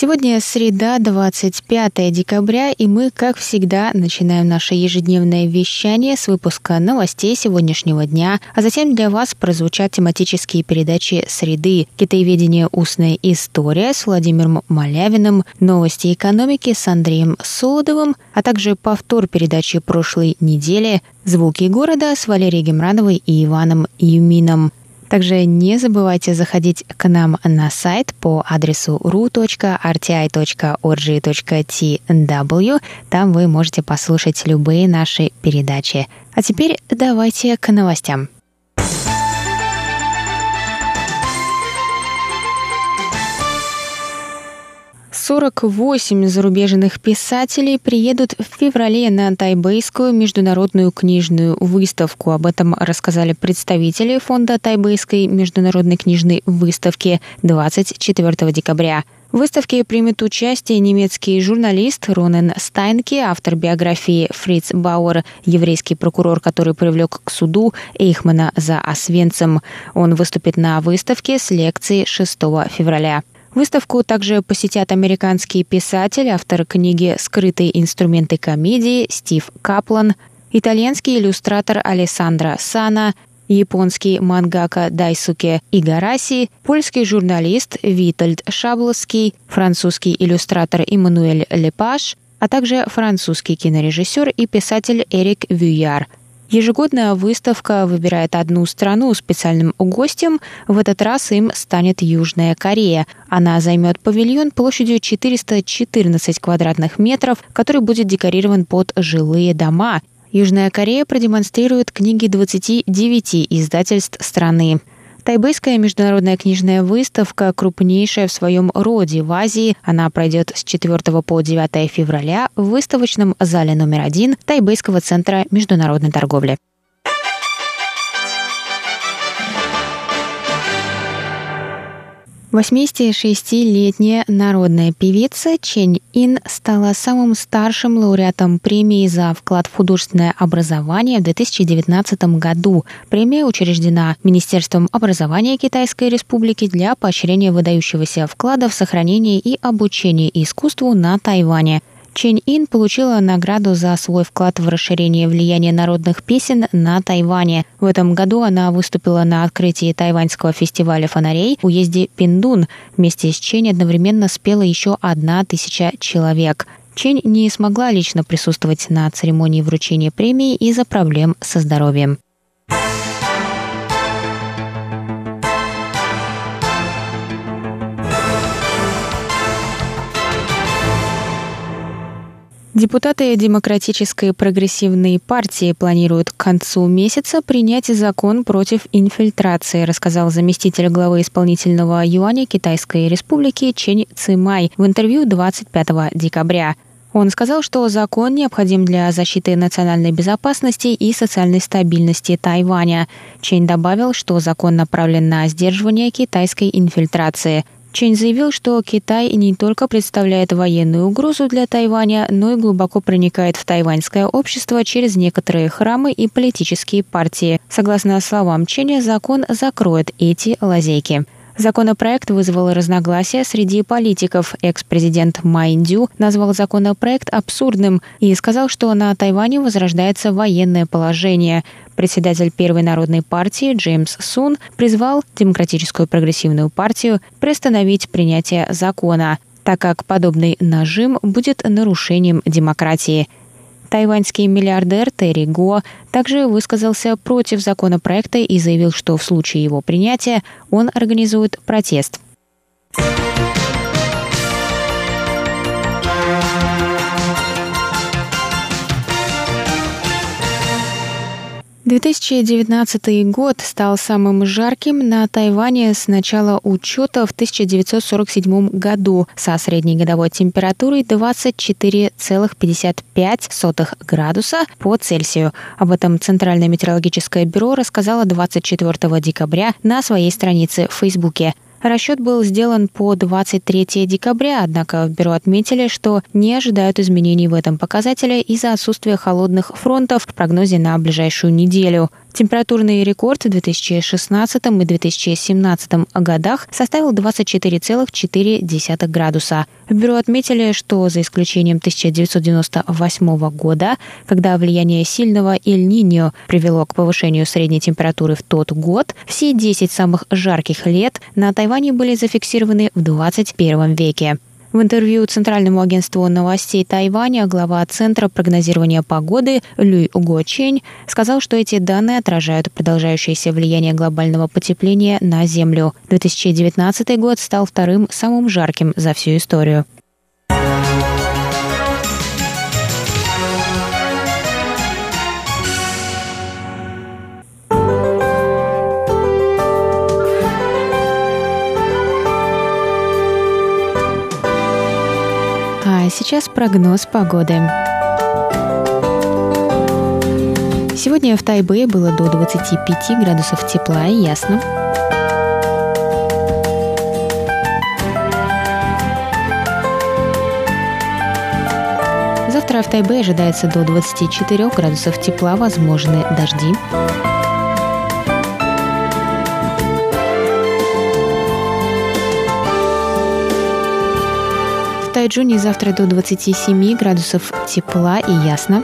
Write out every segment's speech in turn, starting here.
Сегодня среда, 25 декабря, и мы, как всегда, начинаем наше ежедневное вещание с выпуска новостей сегодняшнего дня, а затем для вас прозвучат тематические передачи «Среды», «Китаеведение. Устная история» с Владимиром Малявиным, «Новости экономики» с Андреем Солодовым, а также повтор передачи прошлой недели «Звуки города» с Валерией Гемрановой и Иваном Юмином. Также не забывайте заходить к нам на сайт по адресу ru.rti.org.tw. Там вы можете послушать любые наши передачи. А теперь давайте к новостям. 48 зарубежных писателей приедут в феврале на Тайбэйскую международную книжную выставку. Об этом рассказали представители фонда Тайбэйской международной книжной выставки 24 декабря. В выставке примет участие немецкий журналист Ронен Стайнке, автор биографии Фриц Бауэр, еврейский прокурор, который привлек к суду Эйхмана за Освенцем. Он выступит на выставке с лекцией 6 февраля. Выставку также посетят американский писатель, автор книги «Скрытые инструменты комедии» Стив Каплан, итальянский иллюстратор Алессандро Сана, японский мангака Дайсуке Игараси, польский журналист Витальд Шабловский, французский иллюстратор Эммануэль Лепаш, а также французский кинорежиссер и писатель Эрик Вюяр – Ежегодная выставка выбирает одну страну специальным гостем. В этот раз им станет Южная Корея. Она займет павильон площадью 414 квадратных метров, который будет декорирован под жилые дома. Южная Корея продемонстрирует книги 29 издательств страны. Тайбэйская международная книжная выставка крупнейшая в своем роде в Азии. Она пройдет с 4 по 9 февраля в выставочном зале номер один Тайбэйского центра международной торговли. 86-летняя народная певица Чень Ин стала самым старшим лауреатом премии за вклад в художественное образование в 2019 году. Премия учреждена Министерством образования Китайской Республики для поощрения выдающегося вклада в сохранение и обучение искусству на Тайване. Чэнь Ин получила награду за свой вклад в расширение влияния народных песен на Тайване. В этом году она выступила на открытии тайваньского фестиваля фонарей в уезде Пиндун. Вместе с Чэнь одновременно спела еще одна тысяча человек. Чэнь не смогла лично присутствовать на церемонии вручения премии из-за проблем со здоровьем. Депутаты Демократической прогрессивной партии планируют к концу месяца принять закон против инфильтрации, рассказал заместитель главы исполнительного юаня Китайской республики Чень Цимай в интервью 25 декабря. Он сказал, что закон необходим для защиты национальной безопасности и социальной стабильности Тайваня. Чень добавил, что закон направлен на сдерживание китайской инфильтрации – Чень заявил, что Китай не только представляет военную угрозу для Тайваня, но и глубоко проникает в тайваньское общество через некоторые храмы и политические партии. Согласно словам Ченя, закон закроет эти лазейки. Законопроект вызвал разногласия среди политиков. Экс-президент Майндю назвал законопроект абсурдным и сказал, что на Тайване возрождается военное положение. Председатель Первой народной партии Джеймс Сун призвал Демократическую прогрессивную партию приостановить принятие закона, так как подобный нажим будет нарушением демократии – Тайваньский миллиардер Терри Го также высказался против законопроекта и заявил, что в случае его принятия он организует протест. 2019 год стал самым жарким на Тайване с начала учета в 1947 году со средней годовой температурой 24,55 градуса по Цельсию. Об этом Центральное метеорологическое бюро рассказало 24 декабря на своей странице в Фейсбуке. Расчет был сделан по 23 декабря, однако в бюро отметили, что не ожидают изменений в этом показателе из-за отсутствия холодных фронтов в прогнозе на ближайшую неделю. Температурный рекорд в 2016 и 2017 годах составил 24,4 градуса. В бюро отметили, что за исключением 1998 года, когда влияние сильного Эль-Ниньо привело к повышению средней температуры в тот год, все 10 самых жарких лет на Тайване были зафиксированы в 21 веке. В интервью Центральному агентству новостей Тайваня глава Центра прогнозирования погоды Люй Уго Чень сказал, что эти данные отражают продолжающееся влияние глобального потепления на Землю. 2019 год стал вторым самым жарким за всю историю. Сейчас прогноз погоды. Сегодня в Тайбэе было до 25 градусов тепла и ясно. Завтра в Тайбе ожидается до 24 градусов тепла, возможны дожди. Тайджуне завтра до 27 градусов тепла и ясно.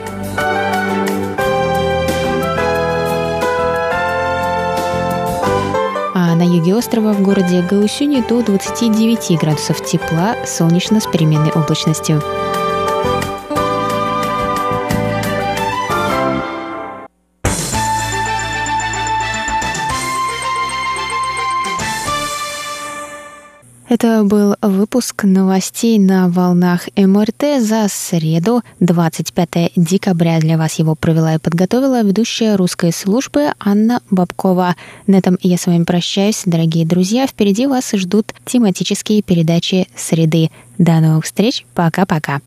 А на юге острова в городе Гаусюни до 29 градусов тепла, солнечно с переменной облачностью. Это был выпуск новостей на волнах МРТ за среду, 25 декабря. Для вас его провела и подготовила ведущая русской службы Анна Бабкова. На этом я с вами прощаюсь, дорогие друзья. Впереди вас ждут тематические передачи среды. До новых встреч. Пока-пока.